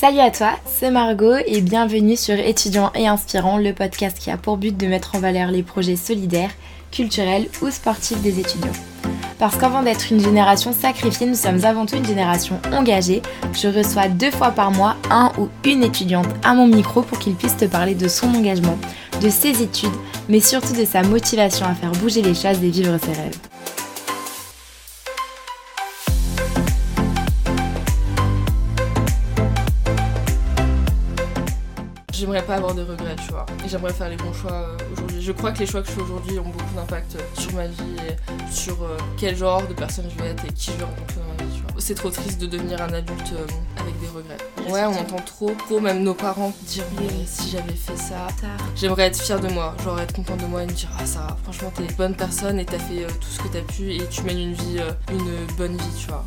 Salut à toi, c'est Margot et bienvenue sur Étudiants et Inspirants, le podcast qui a pour but de mettre en valeur les projets solidaires, culturels ou sportifs des étudiants. Parce qu'avant d'être une génération sacrifiée, nous sommes avant tout une génération engagée. Je reçois deux fois par mois un ou une étudiante à mon micro pour qu'il puisse te parler de son engagement, de ses études, mais surtout de sa motivation à faire bouger les choses et vivre ses rêves. J'aimerais pas avoir de regrets, tu vois. Et j'aimerais faire les bons choix euh, aujourd'hui. Je crois que les choix que je fais aujourd'hui ont beaucoup d'impact euh, sur ma vie et sur euh, quel genre de personne je vais être et qui je vais rencontrer dans ma vie, tu vois. C'est trop triste de devenir un adulte avec des regrets. Ouais, on entend trop, trop même nos parents dire mais si j'avais fait ça, j'aimerais être fière de moi, genre être contente de moi et me dire ah ça, franchement t'es une bonne personne et t'as fait tout ce que t'as pu et tu mènes une vie, une bonne vie, tu vois.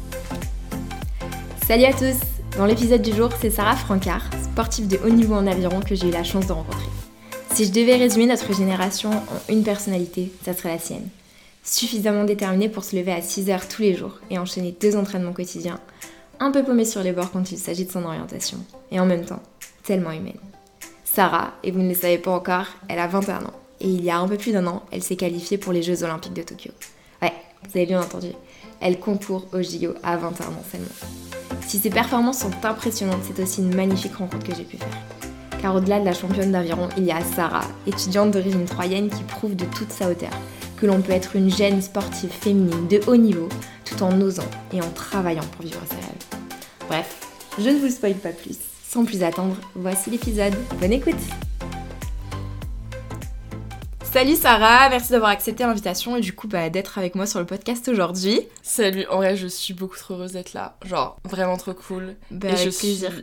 Salut à tous Dans l'épisode du jour, c'est Sarah Francard, sportive de haut niveau en aviron que j'ai eu la chance de rencontrer. Si je devais résumer notre génération en une personnalité, ça serait la sienne. Suffisamment déterminée pour se lever à 6 heures tous les jours et enchaîner deux entraînements quotidiens, un peu paumée sur les bords quand il s'agit de son orientation, et en même temps, tellement humaine. Sarah, et vous ne le savez pas encore, elle a 21 ans, et il y a un peu plus d'un an, elle s'est qualifiée pour les Jeux Olympiques de Tokyo. Ouais, vous avez bien entendu, elle concourt au JO à 21 ans seulement. Si ses performances sont impressionnantes, c'est aussi une magnifique rencontre que j'ai pu faire. Car au-delà de la championne d'aviron, il y a Sarah, étudiante d'origine troyenne qui prouve de toute sa hauteur que l'on peut être une jeune sportive féminine de haut niveau tout en osant et en travaillant pour vivre ses rêves. Bref, je ne vous spoil pas plus. Sans plus attendre, voici l'épisode. Bonne écoute Salut Sarah, merci d'avoir accepté l'invitation et du coup bah, d'être avec moi sur le podcast aujourd'hui. Salut, en vrai je suis beaucoup trop heureuse d'être là, genre vraiment trop cool. Bah, et je plaisir.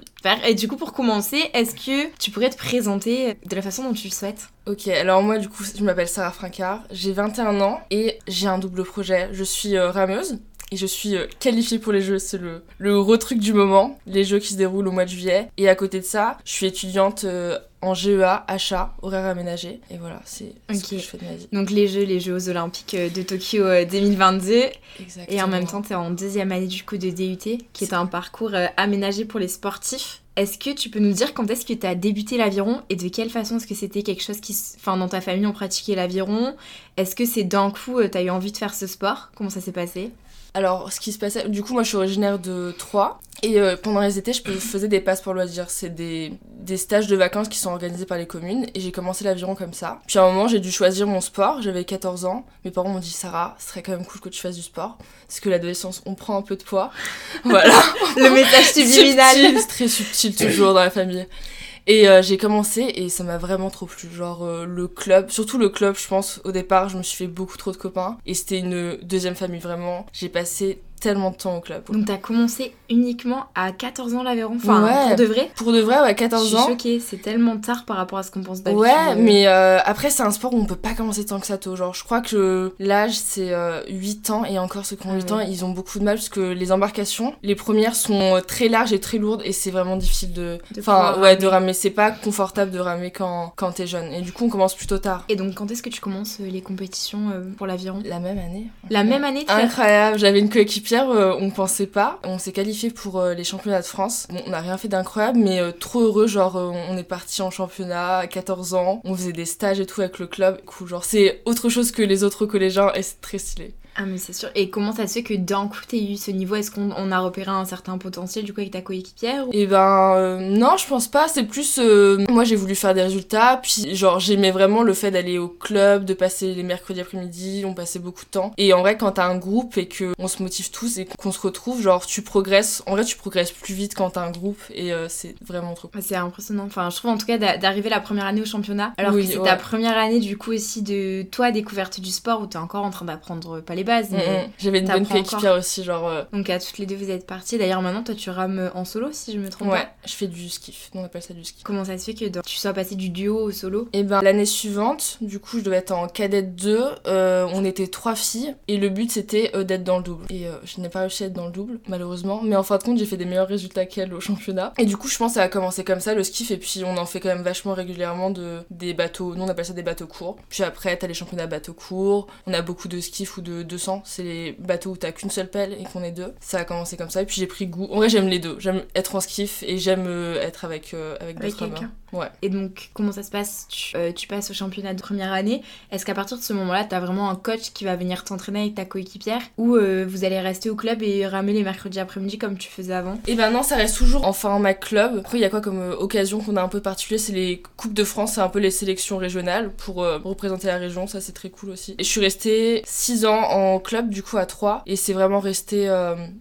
Et du coup pour commencer, est-ce que tu pourrais te présenter de la façon dont tu le souhaites? Ok, alors moi du coup je m'appelle Sarah Francard, j'ai 21 ans et j'ai un double projet. Je suis euh, rameuse et je suis euh, qualifiée pour les jeux, c'est le, le gros truc du moment, les jeux qui se déroulent au mois de juillet. Et à côté de ça, je suis étudiante euh, en GEA, achat, horaire aménagé. Et voilà, c'est ce que je fais de ma vie. Donc les jeux, les Jeux olympiques euh, de Tokyo 2022. Exactement. Et en même temps, tu es en deuxième année du coup de DUT, qui est un parcours aménagé pour les sportifs. Est-ce que tu peux nous dire quand est-ce que tu as débuté l'aviron et de quelle façon est-ce que c'était quelque chose qui... Enfin, dans ta famille, on pratiquait l'aviron? Est-ce que c'est d'un coup, tu as eu envie de faire ce sport? Comment ça s'est passé? Alors, ce qui se passait, du coup, moi je suis originaire de Troyes. Et euh, pendant les étés, je faisais des passes pour loisirs. C'est des, des, stages de vacances qui sont organisés par les communes. Et j'ai commencé l'aviron comme ça. Puis à un moment, j'ai dû choisir mon sport. J'avais 14 ans. Mes parents m'ont dit Sarah, ce serait quand même cool que tu fasses du sport. Parce que l'adolescence, on prend un peu de poids. voilà. Le message subliminal. C'est très subtil toujours dans la famille. Et euh, j'ai commencé et ça m'a vraiment trop plu. Genre euh, le club, surtout le club, je pense, au départ, je me suis fait beaucoup trop de copains. Et c'était une deuxième famille vraiment. J'ai passé tellement de temps au club. Donc t'as commencé uniquement à 14 ans l'aviron Enfin, pour de vrai? Pour de vrai, ouais, 14 ans. Je suis choquée, c'est tellement tard par rapport à ce qu'on pense d'habitude. Ouais, mais euh, après c'est un sport où on peut pas commencer tant que ça tôt. Genre, je crois que l'âge c'est 8 euh, ans et encore ceux qui ont 8 ah ans, ils ont beaucoup de mal parce que les embarcations, les premières sont euh, très larges et très lourdes et c'est vraiment difficile de... Enfin, ouais, de ramer. C'est pas confortable de ramer quand, quand t'es jeune. Et du coup, on commence plutôt tard. Et donc, quand est-ce que tu commences les compétitions pour l'aviron La même année. La même année Incroyable, j'avais une coéquipe Pierre, euh, on pensait pas. On s'est qualifié pour euh, les championnats de France. Bon, on n'a rien fait d'incroyable, mais euh, trop heureux. Genre, on est parti en championnat à 14 ans. On faisait des stages et tout avec le club. Cool, genre, c'est autre chose que les autres collégiens et c'est très stylé. Ah mais c'est sûr. Et comment ça se fait que d'un coup t'aies eu ce niveau? Est-ce qu'on a repéré un certain potentiel du coup avec ta coéquipière Et eh ben euh, non, je pense pas. C'est plus euh, moi j'ai voulu faire des résultats. Puis genre j'aimais vraiment le fait d'aller au club, de passer les mercredis après-midi. On passait beaucoup de temps. Et en vrai quand t'as un groupe et que on se motive tous et qu'on se retrouve, genre tu progresses. En vrai tu progresses plus vite quand t'as un groupe et euh, c'est vraiment trop. C'est impressionnant. Enfin je trouve en tout cas d'arriver la première année au championnat. Alors que c'est ta première année du coup aussi de toi découverte du sport où t'es encore en train d'apprendre pas les Mm, mm. J'avais une bonne coéquipière aussi, genre. Euh, Donc à toutes les deux, vous êtes parties. D'ailleurs, maintenant, toi, tu rames en solo, si je me trompe ouais, je fais du skiff. On appelle ça du ski. Comment ça se fait que tu sois passé du duo au solo? Et eh ben, l'année suivante, du coup, je devais être en cadette 2. Euh, on était trois filles. Et le but, c'était euh, d'être dans le double. Et je n'ai pas réussi à être dans le double, malheureusement. Mais en fin de compte, j'ai fait des meilleurs résultats qu'elle au championnat. Et du coup, je pense que ça a commencé comme ça, le skiff. Et puis, on en fait quand même vachement régulièrement de, des bateaux. Nous, on appelle ça des bateaux courts. Puis après, t'as les championnats bateaux courts. On a beaucoup de skiff ou de 200, c'est les bateaux où t'as qu'une seule pelle et qu'on est deux. Ça a commencé comme ça, et puis j'ai pris goût. En vrai, j'aime les deux. J'aime être en skiff et j'aime euh, être avec, euh, avec, Avec d'autres quelqu'un. hommes. Ouais. Et donc, comment ça se passe tu, euh, tu passes au championnat de première année. Est-ce qu'à partir de ce moment-là, t'as vraiment un coach qui va venir t'entraîner avec ta coéquipière ou euh, vous allez rester au club et ramer les mercredis après-midi comme tu faisais avant? Et ben non, ça reste toujours en format club. Après, il y a quoi comme euh, occasion qu'on a un peu particulier C'est les Coupes de France, c'est un peu les sélections régionales pour représenter la région. Ça, c'est très cool aussi. Et je suis restée 6 ans en club, du coup, à 3. Et c'est vraiment resté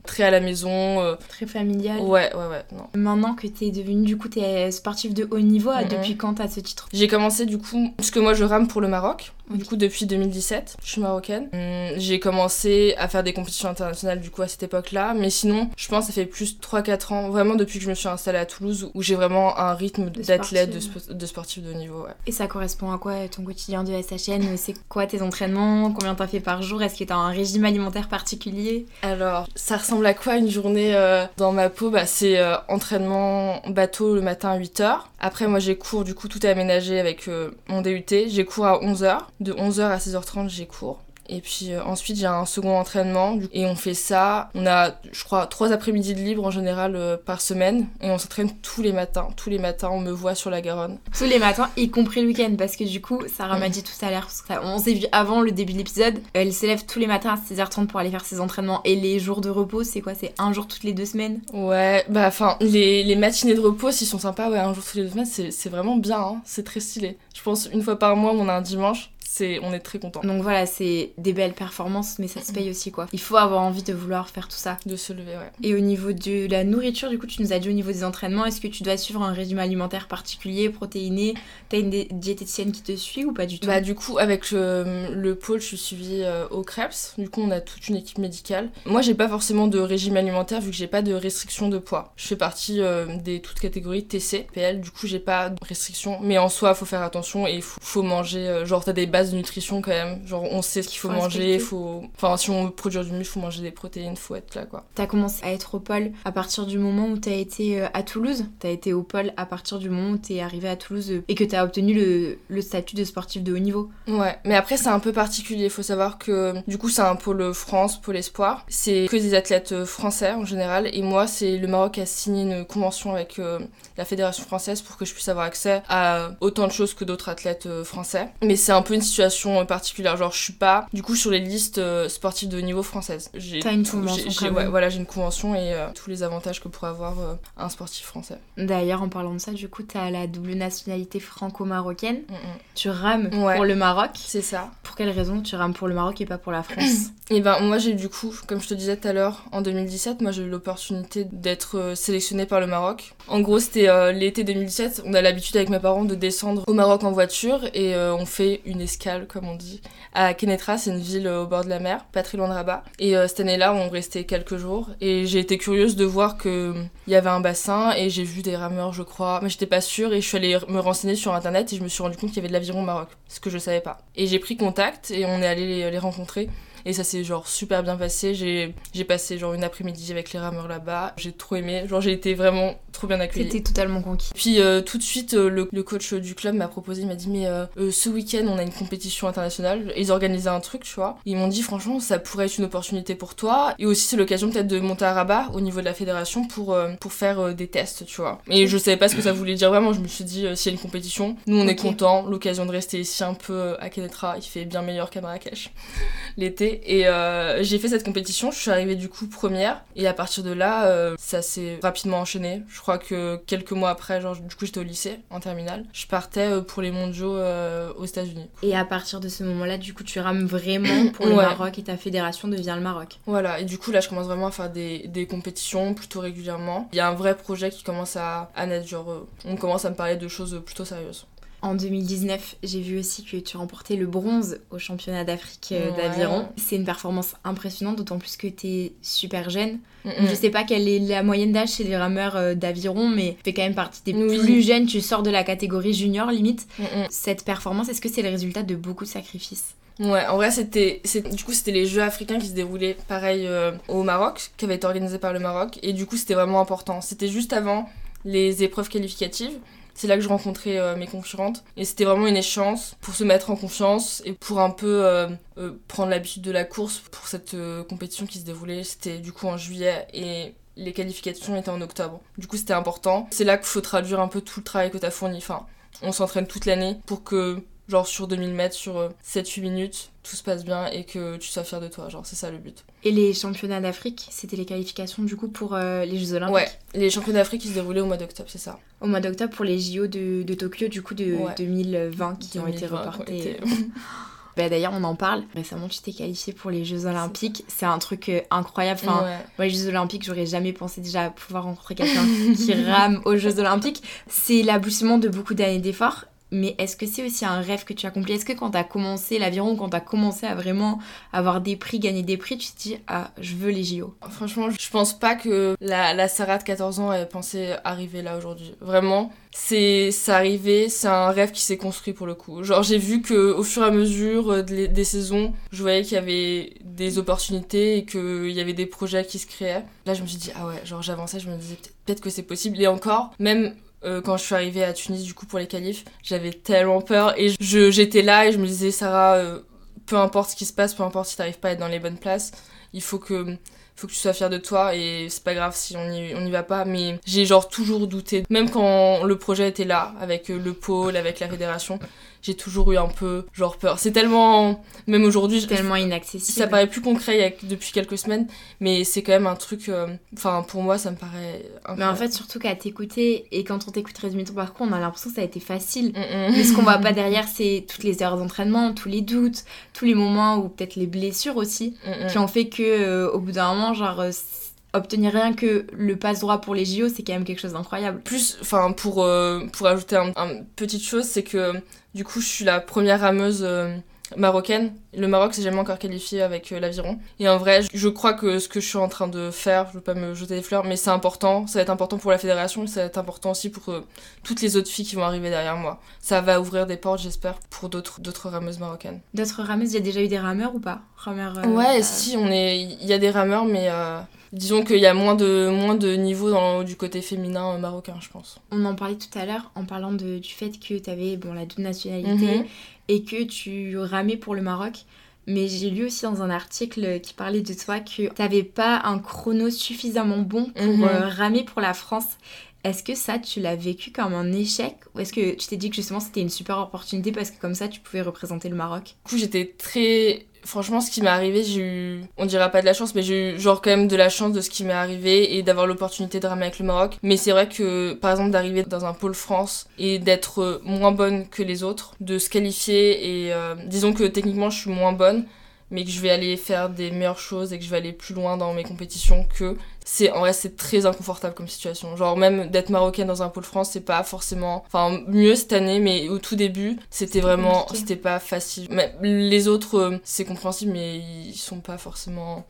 très à la maison. Très familial. Ouais, ouais, ouais. Non. Maintenant que t'es devenu, du coup, t'es sportif de haut niveau, Depuis quand t'as ce titre? J'ai commencé du coup, parce que moi je rame pour le Maroc. Du coup depuis 2017, je suis marocaine. Hum, J'ai commencé à faire des compétitions internationales du coup à cette époque-là, mais sinon je pense que ça fait plus 3-4 ans, vraiment depuis que je me suis installée à Toulouse, où j'ai vraiment un rythme d'athlète, de, sportive. spo- de sportif de haut niveau. Ouais. Et ça correspond à quoi ton quotidien de SHN C'est quoi tes entraînements? Combien t'as fait par jour? Est-ce que t'as un régime alimentaire particulier? Alors, ça ressemble à quoi une journée euh, dans ma peau? Bah, C'est euh, entraînement bateau le matin à 8h. Après, moi j'ai cours, du coup tout est aménagé avec euh, mon DUT. J'ai cours à 11h. De 11h à 16h30, j'ai cours. Et puis euh, ensuite, j'ai un second entraînement. Et on fait ça. On a, je crois, trois après-midi de libre en général euh, par semaine. Et on s'entraîne tous les matins. Tous les matins, on me voit sur la Garonne. Tous les matins, y compris le week-end, parce que du coup, Sarah m'a dit tout à l'heure, on s'est vu avant le début de l'épisode, elle se lève tous les matins à 6h30 pour aller faire ses entraînements. Et les jours de repos, c'est quoi? C'est un jour toutes les deux semaines? Ouais, bah enfin, les, les matinées de repos, s'ils sont sympas, ouais, un jour tous les deux semaines, c'est c'est vraiment bien, hein. c'est très stylé. Je pense une fois par mois, on a un dimanche, c'est on est très content Donc voilà, c'est des belles performances, mais ça se paye aussi quoi. Il faut avoir envie de vouloir faire tout ça. de se lever, ouais. Et au niveau de la nourriture, du coup, tu nous as dit au niveau des entraînements, est-ce que tu dois suivre un régime alimentaire particulier, protéiné? T'as une diététicienne qui te suit ou pas du tout? Bah du coup, avec le, le pôle, je suis suivie euh, au Krebs, du coup on a toute une équipe médicale. Moi j'ai pas forcément de régime alimentaire vu que j'ai pas de restriction de poids. Je fais partie euh, des toutes catégories TC, PL, du coup j'ai pas de restriction, mais en soi faut faire attention et il faut, faut manger, euh, genre t'as des bases de nutrition quand même, genre on sait ce qu'il faut Faut manger, faut... Enfin si on veut produire du muscle, faut manger des protéines, faut être là quoi. T'as commencé à être au pôle à partir du moment où t'as été euh, à Toulouse? T'as été au pôle à partir du moment où t'es arrivé à Toulouse euh, et que t'as obtenu le, le statut de sportif de haut niveau? Ouais, mais après c'est un peu particulier. Faut savoir que du coup c'est un pôle France, pôle espoir. C'est que des athlètes euh, français en général. Et moi, c'est le Maroc a signé une convention avec euh, la fédération française pour que je puisse avoir accès à autant de choses que d'autres athlètes français. Mais c'est un peu une situation particulière. Genre je suis pas du coup sur les listes euh, sportives de niveau française. J'ai T'as une convention j'ai- ouais, voilà, j'ai une convention et euh, tous les avantages que pourrait avoir euh, un sportif français. D'ailleurs, en parlant de ça, du coup, t'as la double nationalité franco-marocaine. Mm, mm. Tu rames Ouais. pour le Maroc. C'est ça. Pour quelle raison tu rames pour le Maroc et pas pour la France Et ben moi j'ai du coup, comme je te disais tout à l'heure, en 2017, moi j'ai eu l'opportunité d'être sélectionnée par le Maroc. En gros c'était euh, l'été 2017, on a l'habitude avec mes parents de descendre au Maroc en voiture et on fait une escale comme on dit à Kenetra, c'est une ville euh, au bord de la mer, pas très loin de Rabat. Et euh, cette année-là on restait quelques jours et j'ai été curieuse de voir que il y avait un bassin et j'ai vu des rameurs je crois, mais j'étais pas sûre et je suis allée me renseigner sur internet et je me suis rendu compte qu'il y avait de l'aviron au Maroc, ce que je savais pas. Et j'ai pris contact et on est allé les rencontrer. Et ça s'est genre super bien passé. J'ai j'ai passé genre une après-midi avec les rameurs là-bas. J'ai trop aimé. Genre j'ai été vraiment trop bien accueillie. T'étais totalement conquis. Puis euh, tout de suite, euh, le, le coach du club m'a proposé, il m'a dit mais euh, euh, ce week-end on a une compétition internationale. Ils organisaient un truc, tu vois. Ils m'ont dit franchement ça pourrait être une opportunité pour toi. Et aussi c'est l'occasion peut-être de monter à Rabat au niveau de la fédération pour, euh, pour faire euh, des tests, tu vois. Et je savais pas ce que ça voulait dire vraiment. Je me suis dit s'il y a une compétition, nous on est Ok. content. L'occasion de rester ici un peu à Kenetra, il fait bien meilleur qu'à Marrakech l'été. Et euh, j'ai fait cette compétition, je suis arrivée du coup première. Et à partir de là, euh, ça s'est rapidement enchaîné. Je crois que quelques mois après, genre, du coup j'étais au lycée, en terminale, je partais euh, pour les mondiaux euh, aux États-Unis. Et à partir de ce moment-là, du coup, tu rames vraiment pour le Ouais. Maroc et ta fédération devient le Maroc. Voilà, et du coup là je commence vraiment à faire des, des compétitions plutôt régulièrement. Il y a un vrai projet qui commence à, à naître, genre on commence à me parler de choses plutôt sérieuses. En 2019, j'ai vu aussi que tu remportais le bronze au championnat d'Afrique euh, Ouais. d'aviron. C'est une performance impressionnante, d'autant plus que t'es super jeune. Mm, Je sais pas quelle est la moyenne d'âge chez les rameurs euh, d'aviron, mais tu fais quand même partie des Oui. plus jeunes. Tu sors de la catégorie junior limite. Mm. Cette performance, est-ce que c'est le résultat de beaucoup de sacrifices? Ouais, en vrai, c'était, du coup, c'était les Jeux africains qui se déroulaient pareil euh, au Maroc, qui avaient été organisés par le Maroc, et du coup, c'était vraiment important. C'était juste avant les épreuves qualificatives, C'est là que je rencontrais euh, mes concurrentes. Et c'était vraiment une échéance pour se mettre en confiance et pour un peu euh, euh, prendre l'habitude de la course pour cette compétition qui se déroulait. C'était du coup en juillet et les qualifications étaient en octobre. Du coup, c'était important. C'est là qu'il faut traduire un peu tout le travail que tu as fourni. Enfin, on s'entraîne toute l'année pour que genre sur 2000 mètres, sur 7-8 minutes, tout se passe bien et que tu sois fier de toi. Genre, c'est ça le but. Et les championnats d'Afrique, c'était les qualifications du coup pour euh, les Jeux Olympiques? Ouais, les championnats d'Afrique ils se déroulaient au mois d'octobre, c'est ça. Au mois d'octobre pour les JO de, de, Tokyo, du coup de 2020 qui ont été reportés. Bah, D'ailleurs, on en parle. Récemment, tu t'es qualifié pour les Jeux Olympiques. C'est un truc euh, incroyable. Enfin, moi, les Jeux Olympiques, j'aurais jamais pensé déjà pouvoir rencontrer quelqu'un qui rame aux Jeux Olympiques. C'est l'aboutissement de beaucoup d'années d'efforts mais est-ce que c'est aussi un rêve que tu as accompli? Est-ce que quand tu as commencé l'aviron, quand tu as commencé à vraiment avoir des prix, gagner des prix, tu te dis ah, je veux les JO Franchement, je pense pas que la, Sarah de 14 ans ait pensé arriver là aujourd'hui. Vraiment, c'est arrivé, c'est un rêve qui s'est construit pour le coup. Genre j'ai vu que au fur et à mesure des saisons, je voyais qu'il y avait des opportunités et qu'il y avait des projets qui se créaient. Là, je me suis dit ah ouais, genre j'avançais, je me disais peut-être que c'est possible et encore même euh, quand je suis arrivée à Tunis du coup pour les qualifs, j'avais tellement peur et je j'étais là et je me disais Sarah, euh, peu importe ce qui se passe, peu importe si t'arrives pas à être dans les bonnes places, il faut que faut que tu sois fière de toi et c'est pas grave si on y, on y va pas. Mais j'ai genre toujours douté. Même quand le projet était là avec euh, le pôle avec la fédération j'ai toujours eu un peu genre peur. C'est tellement, même aujourd'hui, tellement inaccessible. Ça paraît plus concret depuis quelques semaines, mais c'est quand même un truc. Euh, enfin, pour moi, ça me paraît. Mais en fait, surtout qu'à t'écouter et quand on t'écoute résumer ton parcours, on a l'impression que ça a été facile. Mais ce qu'on voit pas derrière, c'est toutes les heures d'entraînement, tous les doutes, tous les moments ou peut-être les blessures aussi, qui ont fait que euh, au bout d'un moment, genre euh, obtenir rien que le passe droit pour les JO, c'est quand même quelque chose d'incroyable. Plus, enfin, pour, pour ajouter une un petite chose, c'est que du coup, je suis la première rameuse euh, marocaine. Le Maroc s'est jamais encore qualifié avec euh, l'aviron. Et en vrai, je crois que ce que je suis en train de faire, je veux pas me jeter des fleurs, mais c'est important. Ça va être important pour la fédération, ça va être important aussi pour euh, toutes les autres filles qui vont arriver derrière moi. Ça va ouvrir des portes, j'espère, pour d'autres d'autres rameuses marocaines. D'autres rameuses, il y a déjà eu des rameurs ou pas? Rameurs, Ouais, si, on est, il y a des rameurs, mais disons qu'il y a moins de, moins de niveau dans, du côté féminin euh, marocain, je pense. On en parlait tout à l'heure en parlant de, du fait que tu avais bon, la double nationalité mhm. Et que tu ramais pour le Maroc. Mais j'ai lu aussi dans un article qui parlait de toi que tu n'avais pas un chrono suffisamment bon pour mhm. euh, ramer pour la France. Est-ce que ça, tu l'as vécu comme un échec? Ou est-ce que tu t'es dit que justement c'était une super opportunité parce que comme ça, tu pouvais représenter le Maroc? Du coup, j'étais très franchement, ce qui m'est arrivé, j'ai eu, on dira pas de la chance, mais j'ai eu genre quand même de la chance de ce qui m'est arrivé et d'avoir l'opportunité de ramer avec le Maroc. Mais c'est vrai que, par exemple, d'arriver dans un pôle France et d'être moins bonne que les autres, de se qualifier et euh, disons que techniquement je suis moins bonne, mais que je vais aller faire des meilleures choses et que je vais aller plus loin dans mes compétitions que c'est en vrai c'est très inconfortable comme situation. Genre même d'être marocaine dans un pôle France c'est pas forcément enfin mieux cette année mais au tout début c'était vraiment c'était pas facile. Mais les autres euh, c'est compréhensible mais ils sont pas forcément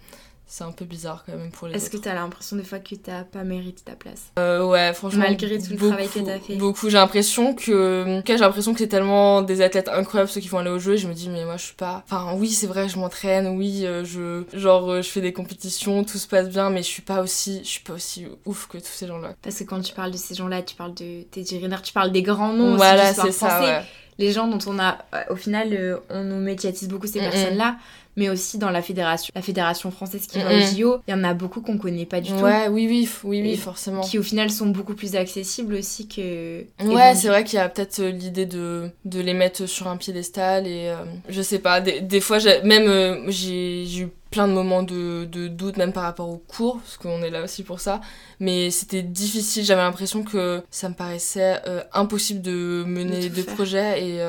c'est un peu bizarre quand même pour les Est-ce que t'as l'impression des fois que t'as pas mérité ta place? Euh, Ouais, franchement. Malgré tout le travail que t'as fait. Beaucoup. J'ai l'impression que. J'ai l'impression que c'est tellement des athlètes incroyables ceux qui vont aller au jeu et je me dis, mais moi je suis pas. Enfin, oui, c'est vrai, je m'entraîne, oui, euh, je. Genre, euh, je fais des compétitions, tout se passe bien, mais je suis pas aussi. Je suis pas aussi ouf que tous ces gens-là. Parce que quand tu parles de ces gens-là, tu parles de Teddy Riner, tu parles des grands noms. Voilà, c'est ça. Les gens dont on a. Au final, on nous médiatise beaucoup ces personnes-là mais aussi dans la fédération, la fédération française qui va au JO. Il y en a beaucoup qu'on connaît pas du tout. Ouais, oui, oui, oui, oui, forcément. Qui au final sont beaucoup plus accessibles aussi que. Ouais, c'est vrai qu'il y a peut-être euh, l'idée de, de les mettre sur un piédestal et euh, je sais pas, des, des fois, même euh, j'ai eu plein de moments de, de, doute même par rapport au cours parce qu'on est là aussi pour ça mais c'était difficile j'avais l'impression que ça me paraissait impossible de mener deux projets et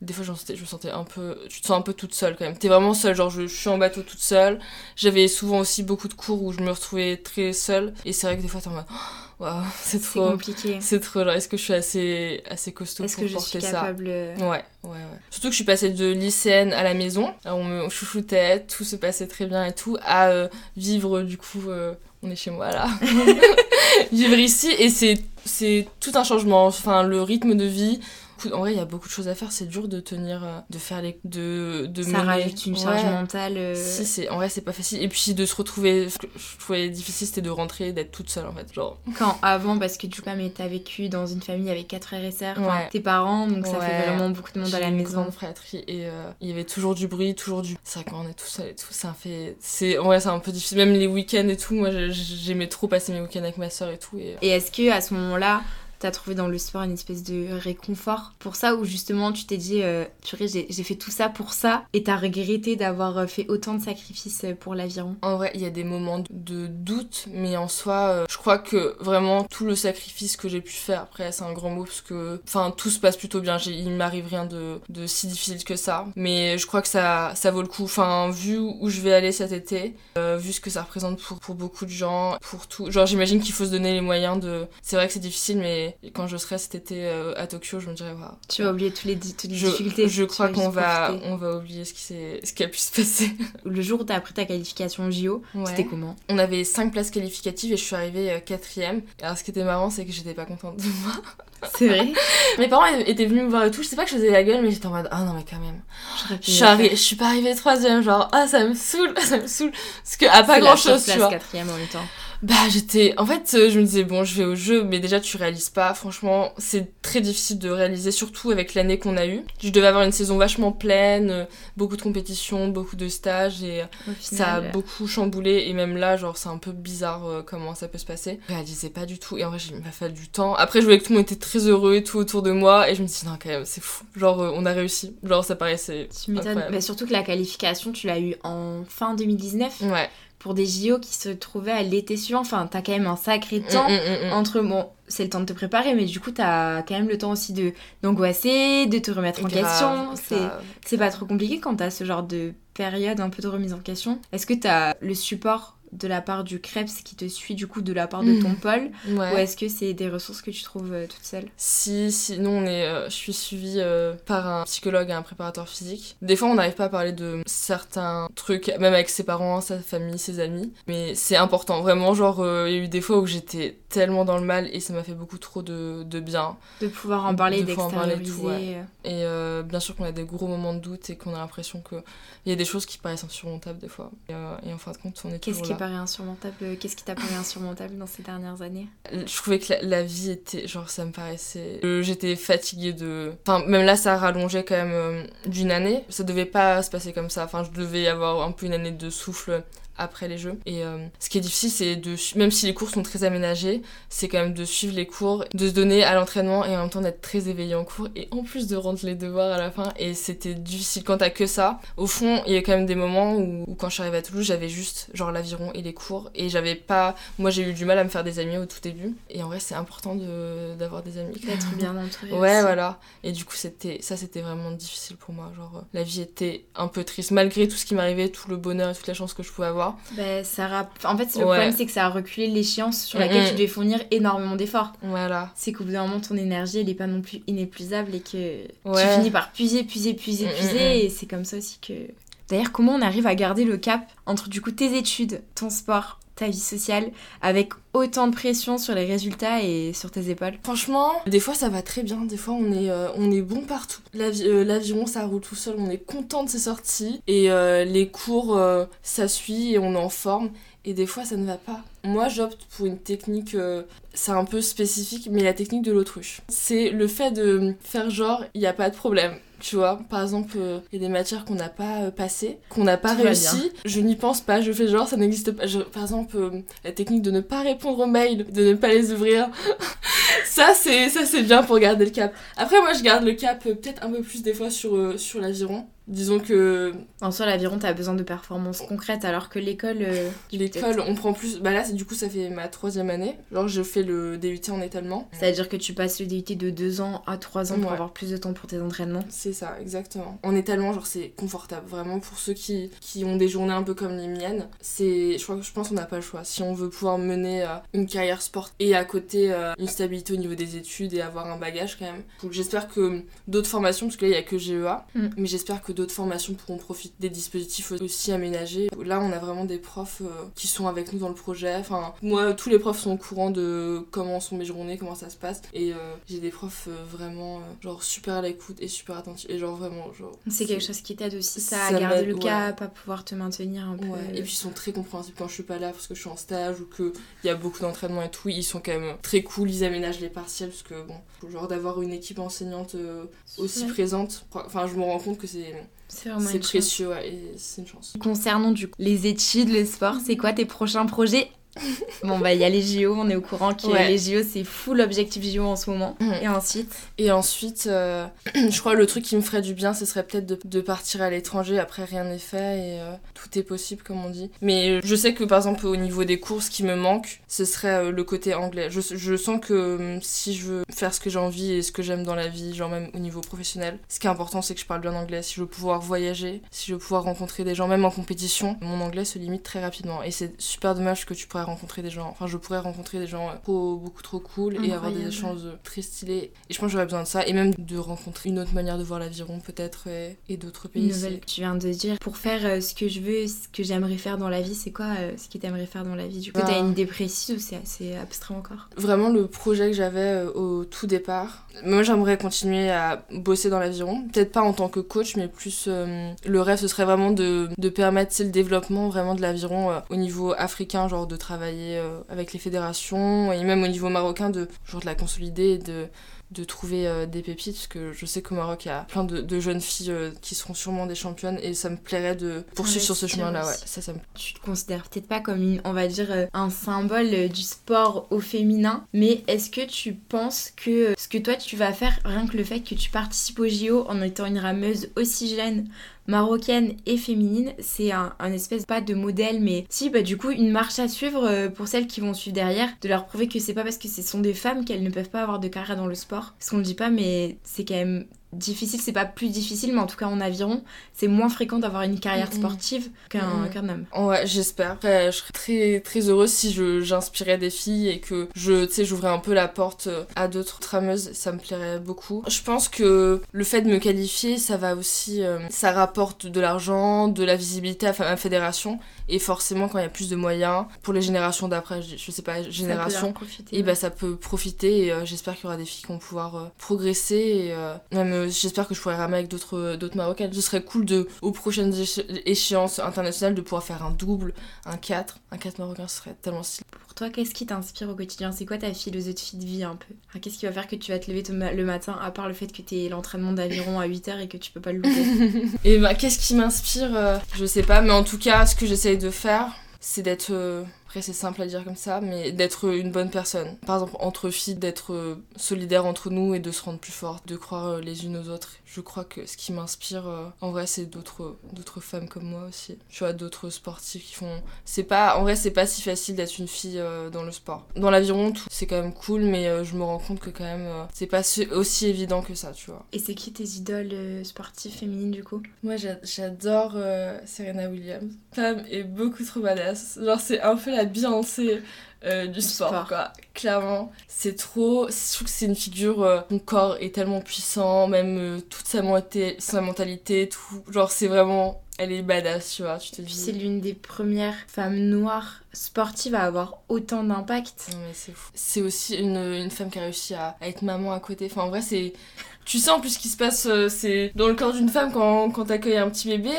des fois je me sentais un peu tu te sens un peu toute seule quand même. T'es vraiment seule genre je, suis en bateau toute seule. J'avais souvent aussi beaucoup de cours où je me retrouvais très seule. Et c'est vrai que des fois t'es en mode oh, c'est trop compliqué. c'est trop genre est-ce que je suis assez assez costaud est-ce que je suis capable ouais ouais ouais. Surtout que je suis passée de lycéenne à la maison. On me chouchoutait tout se passait très bien et tout à euh, vivre du coup euh, on est chez moi là. Vivre ici. Et c'est c'est tout un changement. Enfin le rythme de vie beaucoup. En vrai, il y a beaucoup de choses à faire. C'est dur de tenir, euh, de faire les, de, de Ça mener- rajoute une charge Ouais. mentale. euh, Si, c'est en vrai, c'est pas facile. Et puis de se retrouver. Ce que je trouvais difficile, c'était de rentrer, d'être toute seule en fait. Genre. Quand avant, parce que du coup, mais t'as vécu dans une famille avec quatre frères et sœurs, Ouais. tes parents, donc ça Ouais. fait vraiment beaucoup de monde à la maison. fratrie et euh, il y avait toujours du bruit, toujours du. C'est vrai quand on est tout seul et tout, ça fait. C'est en vrai, c'est un peu difficile. Même les week-ends et tout, moi j'ai- j'aimais trop passer mes week-ends avec ma soeur et tout. Et... Et est-ce que à ce moment-là, t'as trouvé dans le sport une espèce de réconfort pour ça, ou justement tu t'es dit, euh, purée, j'ai fait tout ça pour ça, et t'as regretté d'avoir euh, fait autant de sacrifices euh, pour l'aviron? En vrai, il y a des moments de doute, mais en soi, euh, je crois que vraiment tout le sacrifice que j'ai pu faire, après c'est un grand mot parce que, enfin, tout se passe plutôt bien. Il m'arrive rien de, de si difficile que ça, mais je crois que ça, ça vaut le coup. Enfin, vu où je vais aller cet été, vu ce que ça représente pour, pour beaucoup de gens, pour tout. Genre, j'imagine qu'il faut se donner les moyens de. C'est vrai que c'est difficile, mais quand je serai cet été euh, à Tokyo, je me dirais, waouh. Tu vas oublier tous les, toutes les Je, difficultés. je crois qu'on va, on va oublier ce qui, ce qui a pu se passer. Le jour où t'as appris ta qualification JO, Ouais. c'était comment? On avait 5 places qualificatives et je suis arrivée euh, quatrième. Alors ce qui était marrant, c'est que j'étais pas contente de moi. C'est vrai? Mes parents étaient venus me voir et tout. Je sais pas que je faisais la gueule, mais j'étais en mode ah non mais quand même. Je suis, arri- je suis pas arrivée troisième, genre ah ça me saoule, ça me saoule. Parce que à pas grand chose, tu vois. quatrième en même temps. Bah j'étais, en fait euh, je me disais bon je vais au jeu, mais déjà tu réalises pas. Franchement c'est très difficile de réaliser, surtout avec l'année qu'on a eue. Je devais avoir une saison vachement pleine, euh, beaucoup de compétitions, beaucoup de stages et Au Ça a beaucoup chamboulé et même là, genre, c'est un peu bizarre euh, comment ça peut se passer. Je réalisais pas du tout et en vrai, il m'a fallu du temps. Après, je voyais que tout le monde était très heureux et tout autour de moi et je me suis dit, non, quand même, c'est fou. Genre, euh, on a réussi. Genre, ça paraissait. Tu m'étonnes. Mais surtout que la qualification, tu l'as eu en fin 2019 Ouais. Pour des JO qui se trouvaient à l'été suivant. Enfin, t'as quand même un sacré temps Mm, mm, mm, mm. entre. Bon, c'est le temps de te préparer, mais du coup, t'as quand même le temps aussi de d'angoisser, de te remettre en question. C'est pas trop compliqué quand t'as ce genre de période un peu de remise en question. Est-ce que t'as le support de la part du Krebs qui te suit du coup de la part de ton pôle Ouais. ou est-ce que c'est des ressources que tu trouves euh, toute seule Si, si, nous on est, euh, je suis suivie euh, par un psychologue et un préparateur physique. Des fois on n'arrive pas à parler de certains trucs, même avec ses parents, sa famille, ses amis, mais c'est important. Vraiment, genre, euh, il y a eu des fois où j'étais tellement dans le mal et ça m'a fait beaucoup trop de, de bien. de pouvoir en parler, De tout, d'extérioriser euh. Et bien sûr qu'on a des gros moments de doute et qu'on a l'impression qu'il y a des choses qui paraissent insurmontables des fois. Et, et en fin de compte, on est Qu'est-ce toujours qui là. Insurmontable euh, Qu'est-ce qui t'a paru insurmontable dans ces dernières années? Je trouvais que la, vie était. Genre, ça me paraissait. euh, J'étais fatiguée de. Enfin, même là, ça a rallongé quand même euh, d'une année. Ça devait pas se passer comme ça. Enfin, je devais avoir un peu une année de souffle après les jeux. Et euh, ce qui est difficile, c'est de. Même si les cours sont très aménagés, c'est quand même de suivre les cours, de se donner à l'entraînement et en même temps d'être très éveillé en cours et en plus de rendre les devoirs à la fin. Et c'était difficile quand t'as que ça. Au fond, il y a quand même des moments où, où quand je suis arrivée à Toulouse, j'avais juste genre l'aviron et les cours et j'avais pas. Moi, j'ai eu du mal à me faire des amis au tout début. Et en vrai, c'est important de- d'avoir des amis. D'être bien entouré. Ouais, aussi. voilà. Et du coup, c'était ça, c'était vraiment difficile pour moi. Genre, euh, la vie était un peu triste, malgré tout ce qui m'arrivait, tout le bonheur et toute la chance que je pouvais avoir. Ben, ça rap- En fait, le Ouais. problème, c'est que ça a reculé l'échéance sur laquelle Mhm. tu devais fournir énormément d'efforts. Voilà. C'est qu'au bout d'un moment, ton énergie, elle est pas non plus inépuisable et que Ouais. tu finis par puiser, puiser, puiser, Mhm, puiser. Et c'est comme ça aussi que. D'ailleurs, comment on arrive à garder le cap entre du coup tes études, ton sport, ta vie sociale, avec autant de pression sur les résultats et sur tes épaules Franchement, des fois ça va très bien, des fois on est, euh, on est bon partout. L'avi- euh, ça roule tout seul, on est content de ses sorties et euh, les cours ça suit et on est en forme. Et des fois ça ne va pas. Moi j'opte pour une technique, euh, c'est un peu spécifique, mais la technique de l'autruche. C'est le fait de faire genre il n'y a pas de problème. Tu vois, par exemple, euh, il y a des matières qu'on n'a pas euh, passées, qu'on n'a pas Tout réussi. Je n'y pense pas, je fais genre ça n'existe pas. Je- par exemple, la technique de ne pas répondre aux mails, de ne pas les ouvrir. ça c'est ça c'est bien pour garder le cap. Après moi je garde le cap peut-être un peu plus des fois sur sur l'aviron. Disons que En soi, l'aviron, t'as besoin de performances concrètes, alors que l'école. euh, l'école on prend plus. Bah là c'est du coup ça fait ma troisième année. Genre je fais le DUT en étalement. C'est-à-dire que tu passes le DUT de 2 ans à 3 ans pour avoir plus de temps pour tes entraînements. C'est ça, exactement. En étalement, genre, c'est confortable. Vraiment, pour ceux qui, qui ont des journées un peu comme les miennes, c'est, je, crois, que- je pense qu'on n'a pas le choix. Si on veut pouvoir mener euh, une carrière sport et à côté euh, une stabilité au niveau des études et avoir un bagage quand même. Donc j'espère que d'autres formations, parce que là, il n'y a que GEA, Mm. mais j'espère que d'autres formations pourront profiter des dispositifs aussi aménagés. Là, on a vraiment des profs qui sont avec nous dans le projet. Enfin, moi, tous les profs sont au courant de comment sont mes journées, comment ça se passe. Et j'ai des profs vraiment, genre, super à l'écoute et super attentifs. Et genre, vraiment, genre. C'est quelque chose qui t'aide aussi, ça, à garder le cap, à pouvoir te maintenir un peu. Et puis, ils sont très compréhensifs quand je suis pas là parce que je suis en stage ou qu'il y a beaucoup d'entraînement et tout. Ils sont quand même très cool, ils aménagent les partiels parce que, bon, genre d'avoir une équipe enseignante euh, aussi présente, enfin, je me rends compte que c'est. C'est précieux et c'est une chance. Concernant du coup les études, le sport, c'est quoi tes prochains projets bon bah il y a les JO, on est au courant que les JO c'est fou l'objectif JO en ce moment. Mhm. Et ensuite Et ensuite, euh, je crois que le truc qui me ferait du bien, ce serait peut-être de, partir à l'étranger. Après rien n'est fait et euh, tout est possible comme on dit. Mais je sais que par exemple au niveau des cours, ce qui me manque, ce serait euh, le côté anglais. Je, je sens que si je veux faire ce que j'ai envie et ce que j'aime dans la vie, genre même au niveau professionnel, ce qui est important c'est que je parle bien anglais. Si je veux pouvoir voyager, si je veux pouvoir rencontrer des gens, même en compétition, mon anglais se limite très rapidement. Et c'est super dommage que tu pourrais rencontrer des gens, enfin je pourrais rencontrer des gens beaucoup trop cool et avoir des échanges très stylés. Et je pense que j'aurais besoin de ça et même de rencontrer une autre manière de voir l'aviron peut-être et, d'autres pays. Nouvelle, tu viens de dire pour faire euh, ce que je veux, ce que j'aimerais faire dans la vie, c'est quoi euh, ce que t'aimerais faire dans la vie Du coup, t'as bah. une idée précise ou c'est assez abstrait encore Vraiment le projet que j'avais euh, au tout départ. Moi j'aimerais continuer à bosser dans l'aviron, peut-être pas en tant que coach mais plus le rêve ce serait vraiment de, permettre le développement vraiment de l'aviron au niveau africain, genre de travailler euh, avec les fédérations et même au niveau marocain de genre de la consolider et de de trouver euh, des pépites parce que je sais qu'au Maroc il y a plein de, jeunes filles euh, qui seront sûrement des championnes et ça me plairait de poursuivre sur ce chemin là ouais ça ça me... tu te considères peut-être pas comme une, on va dire un symbole du sport au féminin mais est-ce que tu penses que ce que toi tu vas faire rien que le fait que tu participes au JO en étant une rameuse aussi jeune marocaine et féminine, c'est un, espèce pas de modèle, mais si, bah du coup, une marche à suivre euh, pour celles qui vont suivre derrière, de leur prouver que c'est pas parce que ce sont des femmes qu'elles ne peuvent pas avoir de carrière dans le sport. Ce qu'on ne dit pas, mais c'est quand même difficile, c'est pas plus difficile, mais en tout cas en aviron, c'est moins fréquent d'avoir une carrière sportive qu'un homme. Ouais, j'espère. je serais très très heureuse si j'inspirais des filles et que je, tu sais, j'ouvrais un peu la porte euh, à d'autres trameuses, ça me plairait beaucoup. Je pense que le fait de me qualifier, ça va aussi, euh, ça rapporte de l'argent, de la visibilité à ma fédération et forcément quand il y a plus de moyens pour les générations d'après, je, sais pas, génération, et bah ça peut profiter et euh, j'espère qu'il y aura des filles qui vont pouvoir progresser et même j'espère que je pourrai ramer avec d'autres d'autres marocaines. Ce serait cool de aux prochaines échéances internationales de pouvoir faire un double, un 4, un 4 marocain, ce serait tellement stylé. Pour toi, qu'est-ce qui t'inspire au quotidien? C'est quoi ta philosophie de vie un peu? Qu'est-ce qui va faire que tu vas te lever le matin à part le fait que tu es l'entraînement d'aviron à 8h et que tu peux pas le louper? Et bah qu'est-ce qui m'inspire euh, Je sais pas, mais en tout cas, ce que j'essaye de faire, c'est d'être euh, après, c'est simple à dire comme ça, mais d'être une bonne personne. Par exemple, entre filles, d'être euh, solidaire entre nous et de se rendre plus forte, de croire euh, les unes aux autres. Je crois que ce qui m'inspire, euh, en vrai, c'est d'autres, d'autres femmes comme moi aussi. Tu vois, d'autres sportifs qui font. C'est pas, en vrai, c'est pas si facile d'être une fille dans le sport. Dans l'aviron, tout, c'est quand même cool, mais je me rends compte que quand même, c'est pas aussi évident que ça, tu vois. Et c'est qui tes idoles sportives féminines du coup? Moi, j'adore Serena Williams. Femme est beaucoup trop badass. Genre, c'est un peu la la Beyoncé euh, du, sport, quoi. Clairement, c'est trop. Je trouve que c'est une figure. Euh, son corps est tellement puissant, même euh, toute sa, sa mentalité, tout. Genre, c'est vraiment. Elle est badass, tu vois, tu te dis. C'est l'une des premières femmes noires sportives à avoir autant d'impact. mais c'est fou. C'est aussi une, une, femme qui a réussi à, à, être maman à côté. Enfin, en vrai, c'est. Tu sais en plus ce qui se passe, c'est dans le corps d'une femme quand, quand t'accueilles un petit bébé,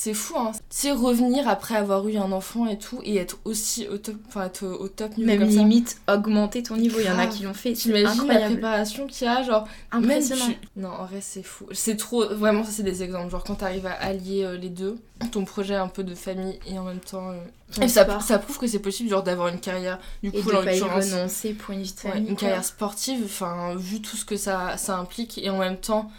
c'est fou, hein. Tu sais, revenir après avoir eu un enfant et tout, et être aussi au top, enfin, être au top niveau Même limite augmenter ton niveau, il y en a qui l'ont fait. T'imagines la préparation qu'il y a, genre. Impressionnant. Non, en vrai, c'est fou. C'est trop. Vraiment, ça, c'est des exemples. Genre, quand t'arrives à allier euh, les deux, ton projet un peu de famille et en même temps. Euh, et ça, ça, prouve que c'est possible, genre, d'avoir une carrière. Du coup, et de pas y renoncer pour une, une carrière sportive, enfin, vu tout ce que ça, ça implique, et en même temps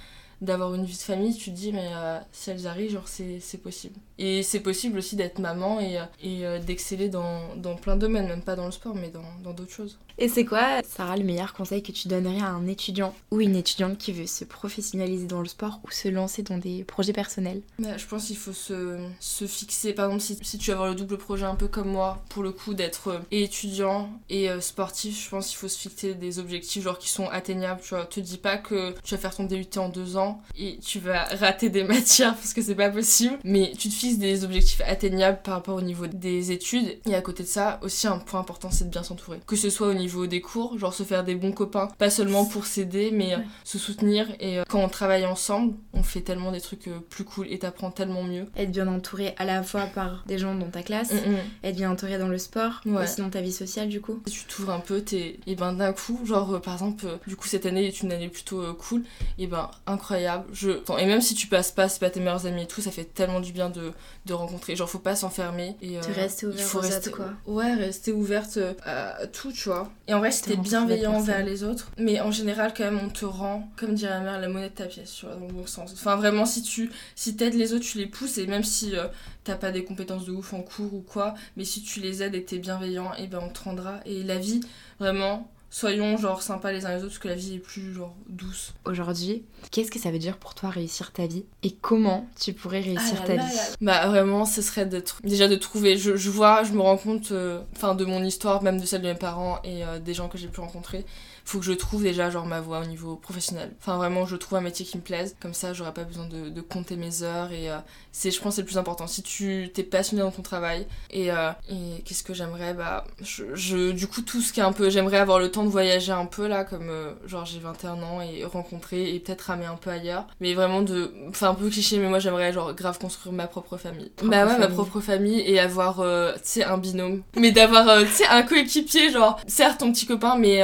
d'avoir une vie de famille, tu te dis, mais euh, si elles arrivent, genre, c'est possible. Et c'est possible aussi d'être maman et, euh, et euh, d'exceller dans, dans, plein de domaines, même pas dans le sport, mais dans d'autres choses. Et c'est quoi, Sarah, le meilleur conseil que tu donnerais à un étudiant ou une étudiante qui veut se professionnaliser dans le sport ou se lancer dans des projets personnels? Bah, Je pense qu'il faut se, se, fixer, par exemple, si, tu veux avoir le double projet un peu comme moi, pour le coup, d'être étudiant et sportif, je pense qu'il faut se fixer des objectifs genre qui sont atteignables. Tu vois, te dis pas que tu vas faire ton DUT en deux ans et tu vas rater des matières parce que c'est pas possible. Mais tu te fixes des objectifs atteignables par rapport au niveau des études. Et à côté de ça, aussi un point important, c'est de bien s'entourer. Que ce soit au niveau des cours, genre se faire des bons copains, pas seulement pour s'aider, mais Ouais. se soutenir. Et euh, quand on travaille ensemble, on fait tellement des trucs euh, plus cool et t'apprends tellement mieux. Être bien entouré à la fois par des gens dans ta classe, Mm, mm. être bien entouré dans le sport, Ouais. aussi dans ta vie sociale du coup. Tu t'ouvres un peu, t'es. Et ben d'un coup, genre euh, par exemple, euh, du coup cette année est une année plutôt euh, cool, et ben incroyable. Je... Et même si tu passes pas, c'est pas tes meilleurs amis et tout, ça fait tellement du bien de, de rencontrer. Genre faut pas s'enfermer. Et, euh, Tu restes il ouvert faut rester... quoi. Ouais, rester ouverte euh, à tout, tu vois. Et en vrai, de bienveillant envers les autres, mais en général, quand même, on te rend, comme dirait ma mère, la monnaie de ta pièce, tu vois, dans le bon sens. Enfin, vraiment, si tu si t'aides les autres, tu les pousses, et même si euh, t'as pas des compétences de ouf en cours ou quoi, mais si tu les aides et que t'es bienveillant, et ben on te rendra. Et la vie, vraiment, soyons genre sympas les uns les autres, parce que la vie est plus genre douce. Aujourd'hui, qu'est-ce que ça veut dire pour toi réussir ta vie Et comment tu pourrais réussir Ah là ta là vie là. Bah vraiment, ce serait d'être déjà de trouver. Je, je vois, je me rends compte, euh, enfin de mon histoire, même de celle de mes parents et euh, des gens que j'ai pu rencontrer. Faut que je trouve déjà genre ma voie au niveau professionnel. Enfin vraiment, je trouve un métier qui me plaise. Comme ça, j'aurais pas besoin de, de compter mes heures et euh, c'est, je pense, c'est le plus important. Si tu t'es passionné dans ton travail et, euh, et qu'est-ce que j'aimerais Bah je, je- du coup tout ce qui est un peu, j'aimerais avoir le temps de voyager un peu là, comme euh, genre j'ai 21 ans et rencontrer et peut-être ramer un peu ailleurs. Mais vraiment de, enfin un peu cliché, mais moi j'aimerais genre grave construire ma propre famille. Propre bah ouais, ma propre famille et avoir, euh, tu sais, un binôme. Mais d'avoir, euh, tu sais, un coéquipier, genre, certes ton petit copain, mais.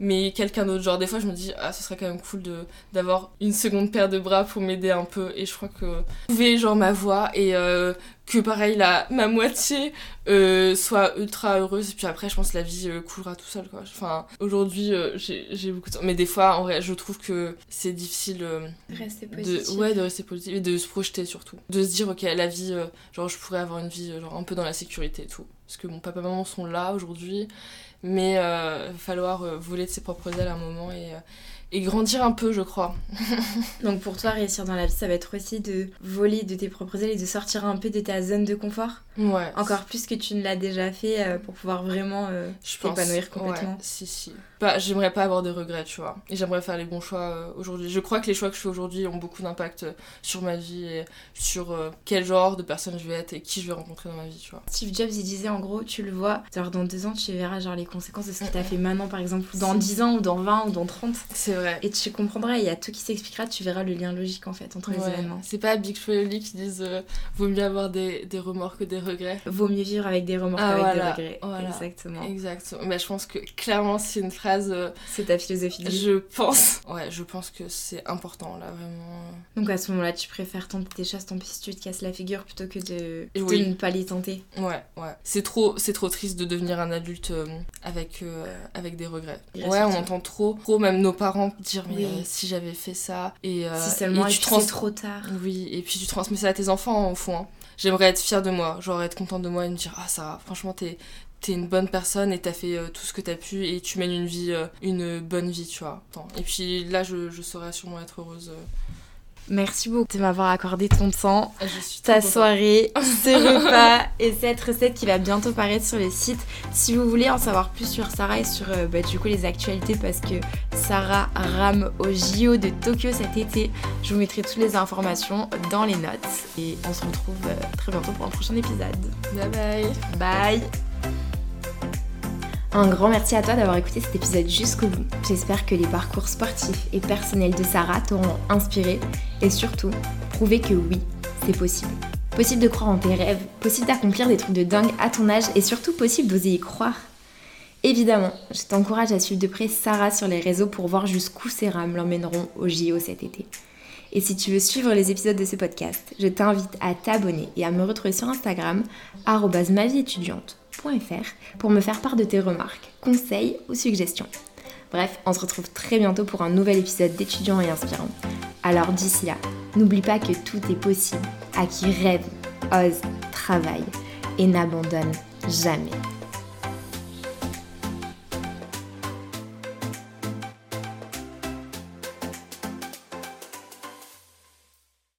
Mais quelqu'un d'autre, genre des fois je me dis ah ce serait quand même cool d'avoir une seconde paire de bras pour m'aider un peu. Et je crois que trouver genre ma voix et euh, que pareil la ma moitié euh, soit ultra heureuse et puis après je pense que la vie euh, coulera tout seul quoi. Enfin aujourd'hui euh, j'ai beaucoup de temps. Mais des fois en vrai je trouve que c'est difficile Rester de ouais de rester positif et de se projeter surtout. De se dire ok la vie genre je pourrais avoir une vie genre un peu dans la sécurité et tout. Parce que mon papa et maman sont là aujourd'hui mais euh, va falloir voler de ses propres ailes à un moment et, et grandir un peu je crois Donc pour toi, réussir dans la vie, ça va être aussi de voler de tes propres ailes et de sortir un peu de ta zone de confort. ouais Encore plus que tu ne l'as déjà fait euh, pour pouvoir vraiment euh, t'épanouir complètement. ouais, si si bah j'aimerais pas avoir de regrets tu vois et j'aimerais faire les bons choix euh, aujourd'hui je crois que les choix que je fais aujourd'hui ont beaucoup d'impact euh, sur ma vie et sur euh, quel genre de personne je vais être et qui je vais rencontrer dans ma vie tu vois Steve Jobs, il disait en gros, tu le vois, genre dans deux ans, tu verras genre les conséquences de ce que tu as fait maintenant, par exemple, ou dans 10 ans, ou dans 20, ou dans 30. c'est vrai Et tu comprendras, il y a tout qui s'expliquera, tu verras le lien logique en fait entre les événements. C'est pas Big Flo et Oli qui disent euh, vaut mieux avoir des, des remords que des regrets. Vaut mieux vivre avec des remords Ah, qu'avec voilà, des regrets. voilà. Exactement. Exact. Mais je pense que clairement c'est une phrase. Euh, C'est ta philosophie de je pense. Ouais, je pense que c'est important là vraiment. Donc à ce moment-là, tu préfères tenter tes choses, tant pis si tu te casses la figure plutôt que de, Et de oui. ne pas les tenter. Ouais, ouais. C'est trop, c'est trop triste de devenir un adulte euh, avec euh, avec des regrets. Et Ouais, on entend trop, trop même nos parents dire mais Oui. euh, si j'avais fait ça et euh, si seulement et et tu trans- trop tard. Oui, et puis tu transmets ça à tes enfants au fond. hein. J'aimerais être fière de moi, genre être contente de moi et me dire ah ça, franchement t'es t'es une bonne personne et t'as fait euh, tout ce que t'as pu et tu mènes une vie, euh, une bonne vie, tu vois. Attends. Et puis là je, je saurais sûrement être heureuse. euh. Merci beaucoup de m'avoir accordé ton temps, Ah, je suis ta soirée, ce repas et cette recette qui va bientôt paraître sur le site. Si vous voulez en savoir plus sur Sarah et sur euh, bah, du coup les actualités parce que Sarah rame au JO de Tokyo cet été, je vous mettrai toutes les informations dans les notes et on se retrouve euh, très bientôt pour un prochain épisode. Bye bye. Bye Un grand merci à toi d'avoir écouté cet épisode jusqu'au bout. J'espère que les parcours sportifs et personnels de Sarah t'auront inspiré et surtout prouvé que oui, c'est possible. Possible de croire en tes rêves, possible d'accomplir des trucs de dingue à ton âge et surtout possible d'oser y croire. Évidemment, je t'encourage à suivre de près Sarah sur les réseaux pour voir jusqu'où ses rames l'emmèneront au JO cet été. Et si tu veux suivre les épisodes de ce podcast, je t'invite à t'abonner et à me retrouver sur Instagram, arobase pour me faire part de tes remarques, conseils ou suggestions. Bref, on se retrouve très bientôt pour un nouvel épisode d'étudiants et inspirants. Alors d'ici là, n'oublie pas que tout est possible à qui rêve, ose, travaille et n'abandonne jamais.